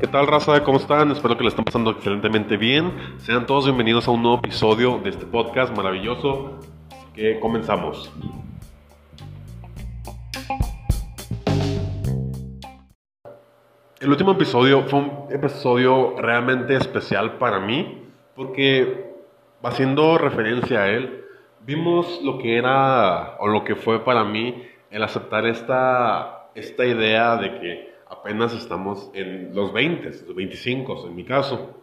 ¿Qué tal raza? ¿Cómo están? Espero que le estén pasando excelentemente bien. Sean todos bienvenidos a un nuevo episodio de este podcast maravilloso que comenzamos. El último episodio fue un episodio realmente especial para mí porque haciendo referencia a él, vimos lo que era o lo que fue para mí el aceptar esta, esta idea de que apenas estamos en los 20, los 25 en mi caso.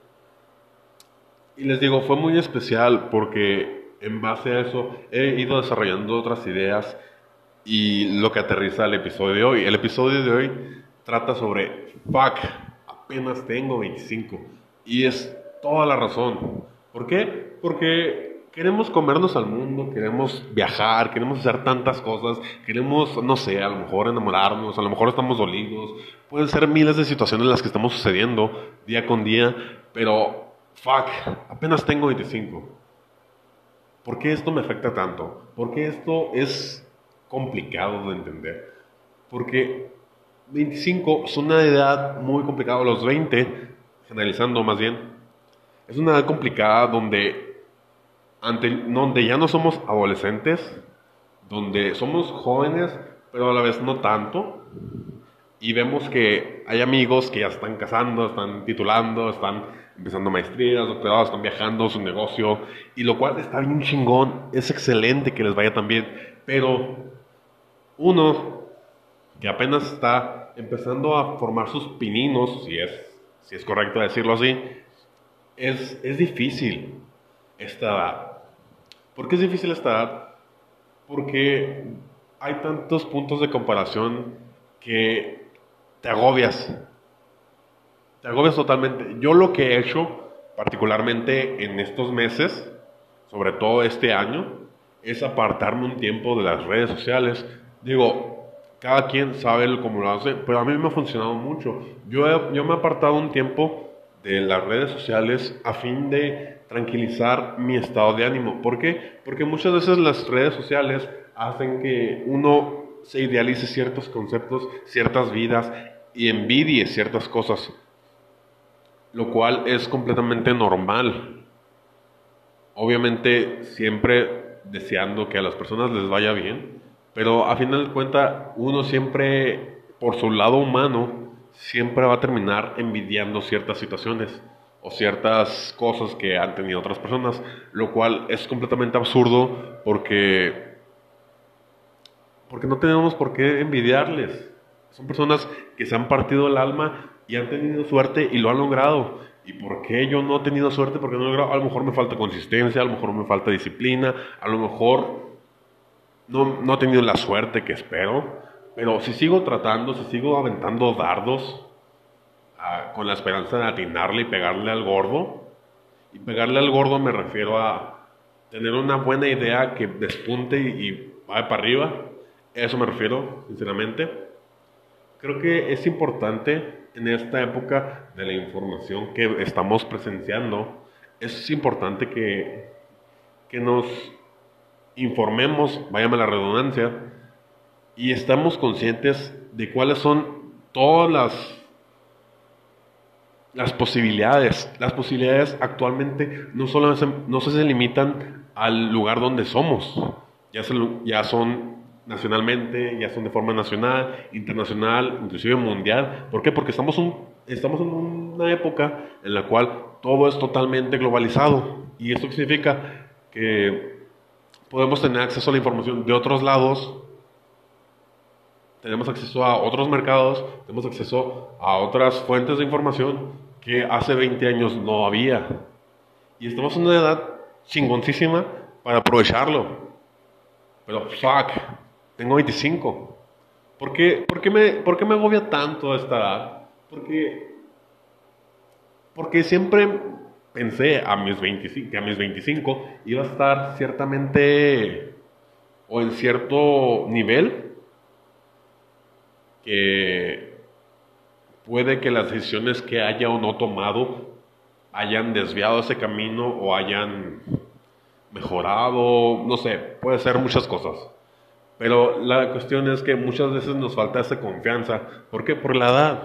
Y les digo, fue muy especial porque en base a eso he ido desarrollando otras ideas y lo que aterriza el episodio de hoy. El episodio de hoy trata sobre, fuck, apenas tengo 25. Y es toda la razón. ¿Por qué? Porque queremos comernos al mundo, queremos viajar, queremos hacer tantas cosas, queremos, no sé, a lo mejor enamorarnos, a lo mejor estamos dolidos. Pueden ser miles de situaciones las que estamos sucediendo día con día, pero, fuck, apenas tengo 25. ¿Por qué esto me afecta tanto? ¿Por qué esto es complicado de entender? Porque 25 es una edad muy complicada, los 20, generalizando más bien, es una edad complicada donde, ante, donde ya no somos adolescentes, donde somos jóvenes, pero a la vez no tanto, y vemos que hay amigos que ya están casando, están titulando, están empezando maestrías, doctorados, están viajando, su negocio, y lo cual está bien chingón, es excelente que les vaya también, pero uno que apenas está empezando a formar sus pininos, si es, si es correcto decirlo así, es, es difícil esta. ¿Por qué es difícil esta edad? Porque hay tantos puntos de comparación que te agobias. Te agobias totalmente. Yo lo que he hecho, particularmente en estos meses, sobre todo este año, es apartarme un tiempo de las redes sociales. Digo, cada quien sabe cómo lo hace, pero a mí me ha funcionado mucho. Yo, yo me he apartado un tiempo de las redes sociales a fin de tranquilizar mi estado de ánimo. ¿Por qué? Porque muchas veces las redes sociales hacen que uno se idealice ciertos conceptos, ciertas vidas y envidie ciertas cosas, lo cual es completamente normal. Obviamente siempre deseando que a las personas les vaya bien, pero a final de cuentas, uno siempre, por su lado humano, siempre va a terminar envidiando ciertas situaciones o ciertas cosas que han tenido otras personas, lo cual es completamente absurdo porque, porque no tenemos por qué envidiarles. Son personas que se han partido el alma y han tenido suerte y lo han logrado. ¿Y por qué yo no he tenido suerte? Porque no he logrado. A lo mejor me falta consistencia, a lo mejor me falta disciplina, a lo mejor no, no he tenido la suerte que espero, pero si sigo tratando, si sigo aventando dardos ah, con la esperanza de atinarle y pegarle al gordo, y pegarle al gordo me refiero a tener una buena idea que despunte y, vaya para arriba, eso me refiero, sinceramente. Creo que es importante en esta época de la información que estamos presenciando, es importante que, que nos informemos, váyame la redundancia, y estamos conscientes de cuáles son todas las, las posibilidades. Las posibilidades actualmente no solo se, no se limitan al lugar donde somos, ya, ya son nacionalmente, ya son de forma nacional, internacional, inclusive mundial. ¿Por qué? Porque estamos, estamos en una época en la cual todo es totalmente globalizado. Y esto significa que podemos tener acceso a la información de otros lados, tenemos acceso a otros mercados, tenemos acceso a otras fuentes de información que hace 20 años no había. Y estamos en una edad chingoncísima para aprovecharlo. Pero fuck, tengo 25. ¿Por qué, por qué me, por qué me agobia tanto esta edad? Porque, porque siempre pensé a mis 25, que a mis 25 iba a estar ciertamente o en cierto nivel que puede que las decisiones que haya o no tomado hayan desviado ese camino o hayan mejorado, no sé, puede ser muchas cosas. Pero la cuestión es que muchas veces nos falta esa confianza. ¿Por qué? Por la edad.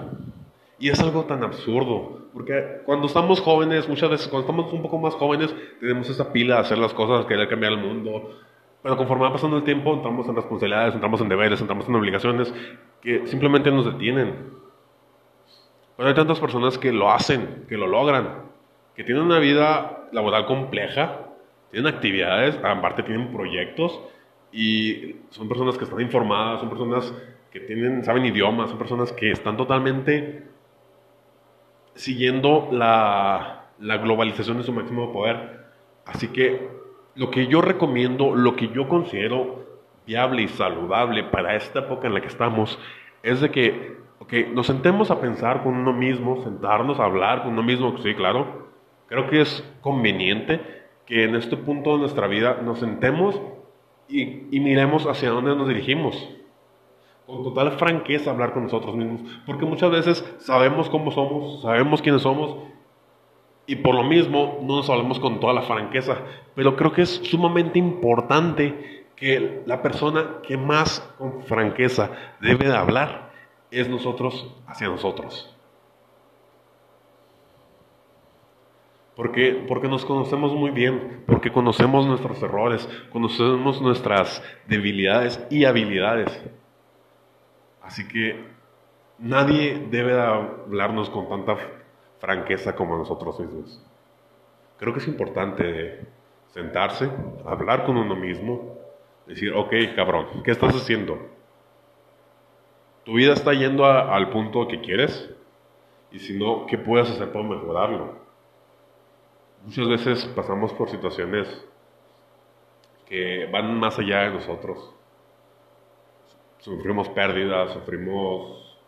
Y es algo tan absurdo. Porque cuando estamos jóvenes, muchas veces, cuando estamos un poco más jóvenes, tenemos esa pila de hacer las cosas, querer cambiar el mundo. Pero conforme va pasando el tiempo, entramos en responsabilidades, entramos en deberes, entramos en obligaciones que simplemente nos detienen. Pero hay tantas personas que lo hacen, que lo logran, que tienen una vida laboral compleja, tienen actividades, aparte tienen proyectos y son personas que están informadas, son personas que tienen, saben idiomas, son personas que están totalmente siguiendo la, la globalización de su máximo poder. Así que lo que yo recomiendo, lo que yo considero viable y saludable para esta época en la que estamos, es de que okay, nos sentemos a pensar con uno mismo, sentarnos a hablar con uno mismo, sí, claro. Creo que es conveniente que en este punto de nuestra vida nos sentemos y, y miremos hacia dónde nos dirigimos con total franqueza hablar con nosotros mismos, porque muchas veces sabemos cómo somos, sabemos quiénes somos, y por lo mismo no nos hablamos con toda la franqueza, pero creo que es sumamente importante que la persona que más con franqueza debe de hablar es nosotros hacia nosotros. Porque, porque nos conocemos muy bien, porque conocemos nuestros errores, conocemos nuestras debilidades y habilidades. Así que nadie debe hablarnos con tanta franqueza como nosotros mismos. Creo que es importante sentarse, hablar con uno mismo, decir, ok, cabrón, ¿qué estás haciendo? ¿Tu vida está yendo al punto que quieres? Y si no, ¿qué puedes hacer para mejorarlo? Muchas veces pasamos por situaciones que van más allá de nosotros sufrimos pérdidas, sufrimos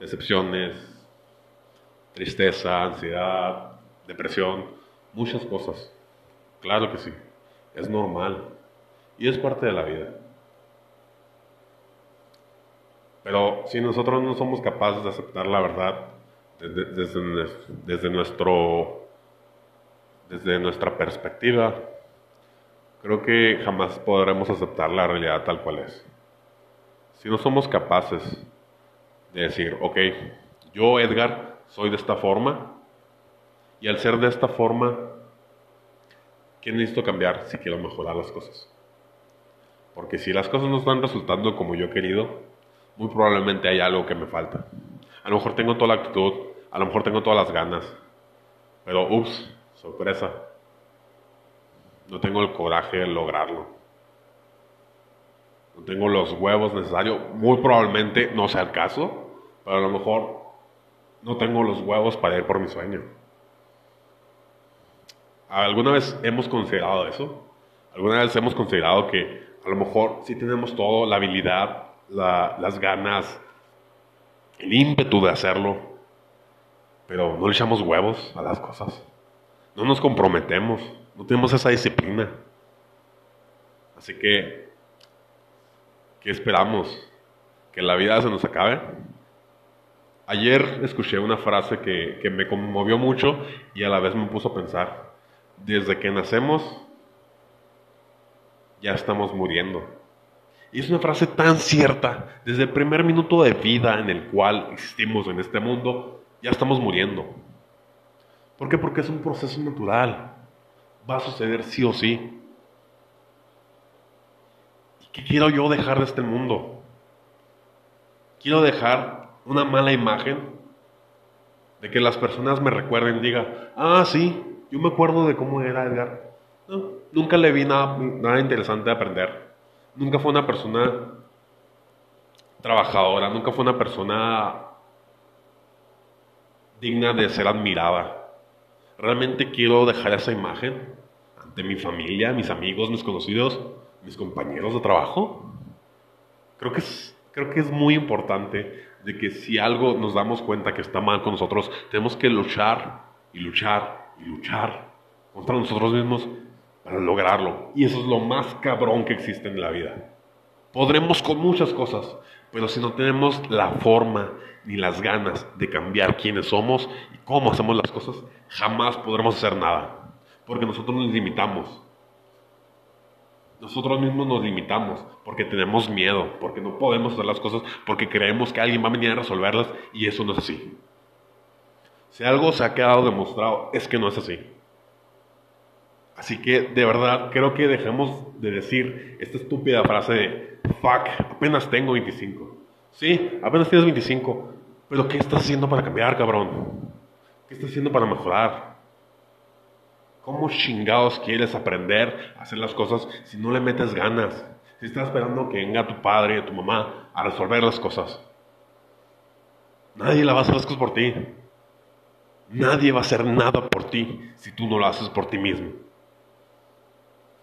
decepciones, tristeza, ansiedad, depresión, muchas cosas. Claro que sí, es normal y es parte de la vida. Pero si nosotros no somos capaces de aceptar la verdad desde, nuestro, desde nuestra perspectiva, creo que jamás podremos aceptar la realidad tal cual es. Si no somos capaces de decir, ok, yo Edgar soy de esta forma y al ser de esta forma, ¿qué necesito cambiar si quiero mejorar las cosas? Porque si las cosas no están resultando como yo he querido, muy probablemente hay algo que me falta. A lo mejor tengo toda la actitud, a lo mejor tengo todas las ganas, pero ups, sorpresa, no tengo el coraje de lograrlo no tengo los huevos necesarios, muy probablemente no sea el caso, pero a lo mejor no tengo los huevos para ir por mi sueño. ¿Alguna vez hemos considerado eso? ¿Alguna vez hemos considerado que a lo mejor sí tenemos todo, la habilidad, las ganas, el ímpetu de hacerlo, pero no le echamos huevos a las cosas? No nos comprometemos, no tenemos esa disciplina. Así que ¿Qué esperamos? ¿Que la vida se nos acabe? Ayer escuché una frase que, que me conmovió mucho y a la vez me puso a pensar. Desde que nacemos, ya estamos muriendo. Y es una frase tan cierta. Desde el primer minuto de vida en el cual existimos en este mundo, ya estamos muriendo. ¿Por qué? Porque es un proceso natural. Va a suceder sí o sí. ¿Qué quiero yo dejar de este mundo? Quiero dejar una mala imagen de que las personas me recuerden, digan, ah, sí, yo me acuerdo de cómo era Edgar. Nunca le vi nada, nada interesante de aprender. Nunca fue una persona trabajadora, nunca fue una persona digna de ser admirada. Realmente quiero dejar esa imagen ante mi familia, mis amigos, mis conocidos, mis compañeros de trabajo. Creo que es, creo que es muy importante de que si algo nos damos cuenta que está mal con nosotros, tenemos que luchar y luchar y luchar contra nosotros mismos para lograrlo. Y eso es lo más cabrón que existe en la vida. Podremos con muchas cosas, pero si no tenemos la forma ni las ganas de cambiar quiénes somos y cómo hacemos las cosas, jamás podremos hacer nada. Porque nosotros nos limitamos. Nosotros mismos nos limitamos porque tenemos miedo, porque no podemos hacer las cosas, porque creemos que alguien va a venir a resolverlas y eso no es así. Si algo se ha quedado demostrado, es que no es así. Así que de verdad creo que dejemos de decir esta estúpida frase de fuck, apenas tengo 25. Sí, apenas tienes 25, pero ¿qué estás haciendo para cambiar, cabrón? ¿Qué estás haciendo para mejorar? ¿Cómo chingados quieres aprender a hacer las cosas si no le metes ganas? Si estás esperando que venga tu padre o tu mamá a resolver las cosas. Nadie la va a hacer las cosas por ti. Nadie va a hacer nada por ti si tú no lo haces por ti mismo.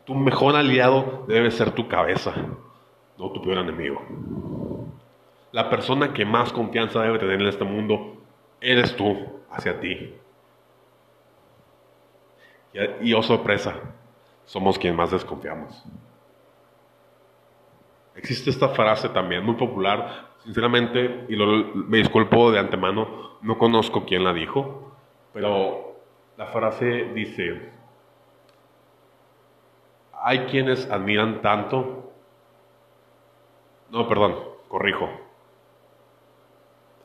Tu mejor aliado debe ser tu cabeza, no tu peor enemigo. La persona que más confianza debe tener en este mundo eres tú hacia ti. Y, oh sorpresa, somos quien más desconfiamos. Existe esta frase también muy popular, sinceramente, y me disculpo de antemano, no conozco quién la dijo, pero la frase dice, hay quienes admiran tanto, no, perdón, corrijo,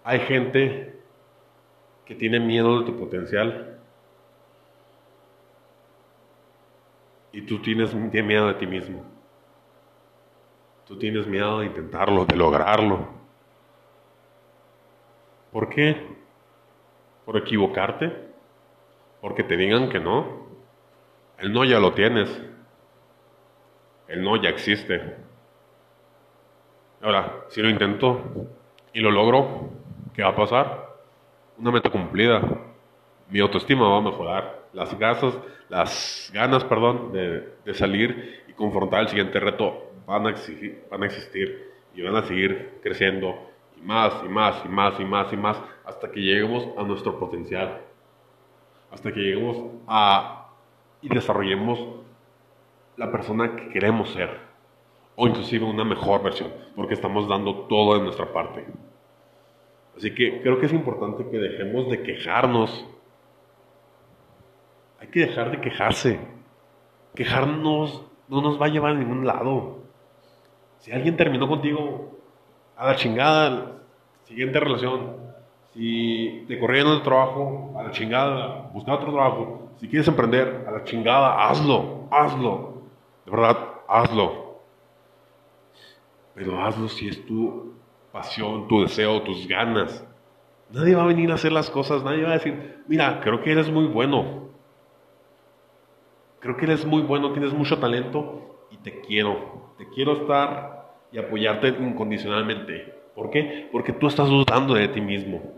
hay gente que tiene miedo de tu potencial y tú tienes, miedo de ti mismo. Tú tienes miedo de intentarlo, de lograrlo. ¿Por qué? ¿Por equivocarte? ¿Porque te digan que no? El no ya lo tienes. El no ya existe. Ahora, si lo intento y lo logro, ¿qué va a pasar? Una meta cumplida. Mi autoestima va a mejorar. Las ganas, las ganas perdón, de, salir y confrontar el siguiente reto van a, van a existir y van a seguir creciendo y más y más y más y más y más hasta que lleguemos a nuestro potencial. Hasta que lleguemos a y desarrollemos la persona que queremos ser, o inclusive una mejor versión, porque estamos dando todo de nuestra parte. Así que creo que es importante que dejemos de quejarnos. Hay que dejar de quejarse. Quejarnos no nos va a llevar a ningún lado. Si alguien terminó contigo, a la chingada, siguiente relación. Si te corrieron el trabajo, a la chingada, busca otro trabajo. Si quieres emprender, a la chingada, hazlo, hazlo. De verdad, hazlo. Pero hazlo si es tu pasión, tu deseo, tus ganas. Nadie va a venir a hacer las cosas, nadie va a decir, mira, creo que eres muy bueno. Creo que eres muy bueno, tienes mucho talento y te quiero. Te quiero estar y apoyarte incondicionalmente. ¿Por qué? Porque tú estás dudando de ti mismo.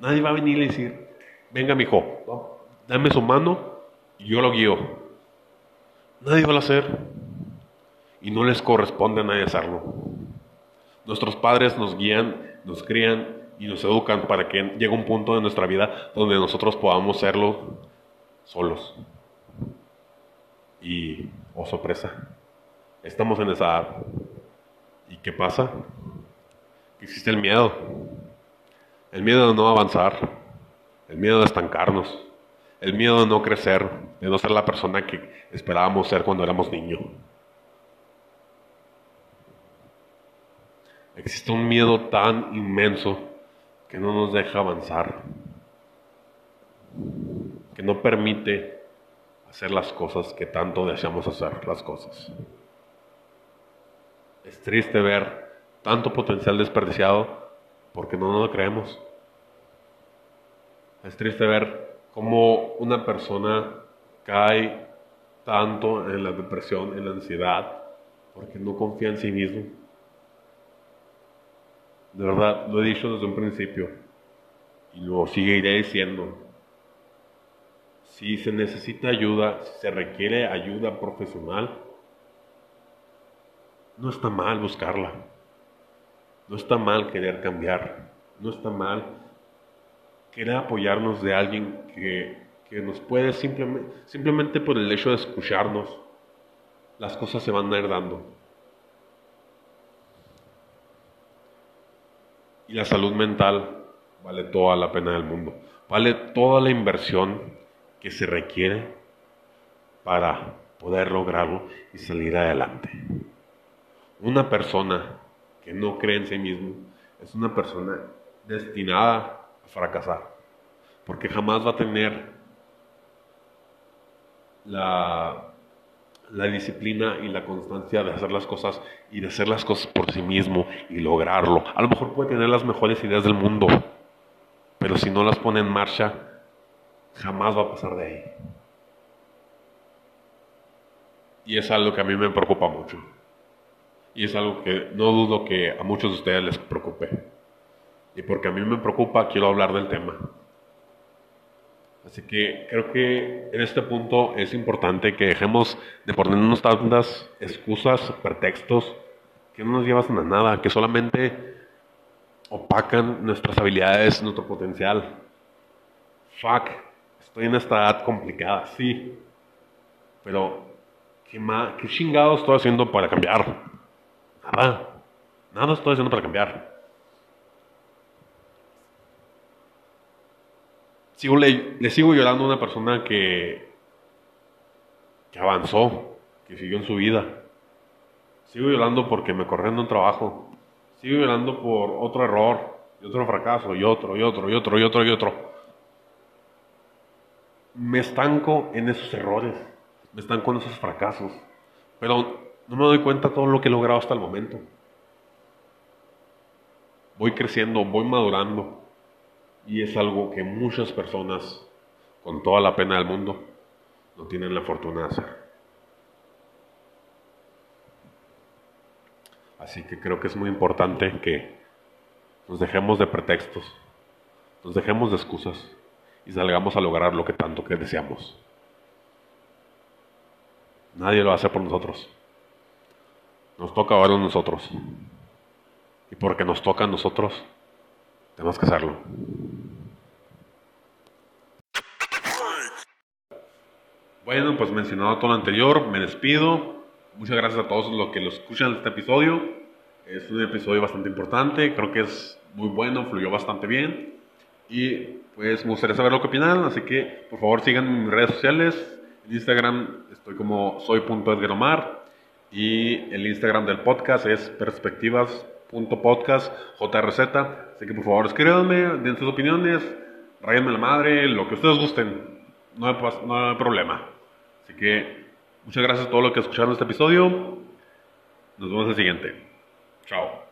Nadie va a venir y decir, venga mi hijo, dame su mano y yo lo guío. Nadie va a hacer y no les corresponde a nadie hacerlo. Nuestros padres nos guían, nos crían y nos educan para que llegue un punto de nuestra vida donde nosotros podamos serlo solos. Y, oh sorpresa, estamos en esa edad. ¿Y qué pasa? existe el miedo. El miedo de no avanzar, el miedo de estancarnos el miedo de no crecer, de no ser la persona que esperábamos ser cuando éramos niños. Existe un miedo tan inmenso que no nos deja avanzar, que no permite hacer las cosas que tanto deseamos hacer las cosas. Es triste ver tanto potencial desperdiciado porque no lo creemos. Es triste ver cómo una persona cae tanto en la depresión, en la ansiedad, porque no confía en sí mismo. De verdad, lo he dicho desde un principio y lo seguiré diciendo. Si se necesita ayuda, si se requiere ayuda profesional, no está mal buscarla. No está mal querer cambiar. No está mal querer apoyarnos de alguien que, nos puede simplemente, por el hecho de escucharnos, las cosas se van a ir. Y la salud mental vale toda la pena del mundo. Vale toda la inversión que se requiere para poder lograrlo y salir adelante. Una persona que no cree en sí mismo es una persona destinada fracasar, porque jamás va a tener la, la disciplina y la constancia de hacer las cosas y de hacer las cosas por sí mismo y lograrlo. A lo mejor puede tener las mejores ideas del mundo, pero si no las pone en marcha, jamás va a pasar de ahí. Y es algo que a mí me preocupa mucho. Y es algo que no dudo que a muchos de ustedes les preocupe. Y porque a mí me preocupa, quiero hablar del tema. Así que creo que en este punto es importante que dejemos de ponernos tantas excusas, pretextos, que no nos llevan a nada, que solamente opacan nuestras habilidades, nuestro potencial. Fuck, estoy en esta edad complicada, sí. Pero, ¿qué, qué chingados estoy haciendo para cambiar? Nada. Nada estoy haciendo para cambiar. Sigo, le, le sigo llorando a una persona que, que avanzó, que siguió en su vida. Sigo llorando porque me corrieron un trabajo. Sigo llorando por otro error, y otro fracaso, y otro, y otro, y otro, y otro, y otro. Me estanco en esos errores, me estanco en esos fracasos, pero no me doy cuenta de todo lo que he logrado hasta el momento. Voy creciendo, voy madurando, y es algo que muchas personas, con toda la pena del mundo, no tienen la fortuna de hacer. Así que creo que es muy importante que nos dejemos de pretextos, nos dejemos de excusas y salgamos a lograr lo que tanto deseamos. Nadie lo hace por nosotros. Nos toca ahora nosotros. Y porque nos toca a nosotros, tenemos que hacerlo. Bueno, pues mencionado todo lo anterior, me despido. Muchas gracias a todos los que lo escuchan este episodio. Es un episodio bastante importante, creo que es muy bueno, fluyó bastante bien. Y pues me gustaría saber lo que opinan, así que por favor sigan mis redes sociales. En Instagram estoy como soy.edgaromar y el Instagram del podcast es perspectivas.podcast jrz. Así que por favor escríbanme, den sus opiniones, rayenme la madre, lo que ustedes gusten. No hay, no hay problema. Así que Muchas gracias a todos los que escucharon este episodio. Nos vemos en el siguiente. Chao.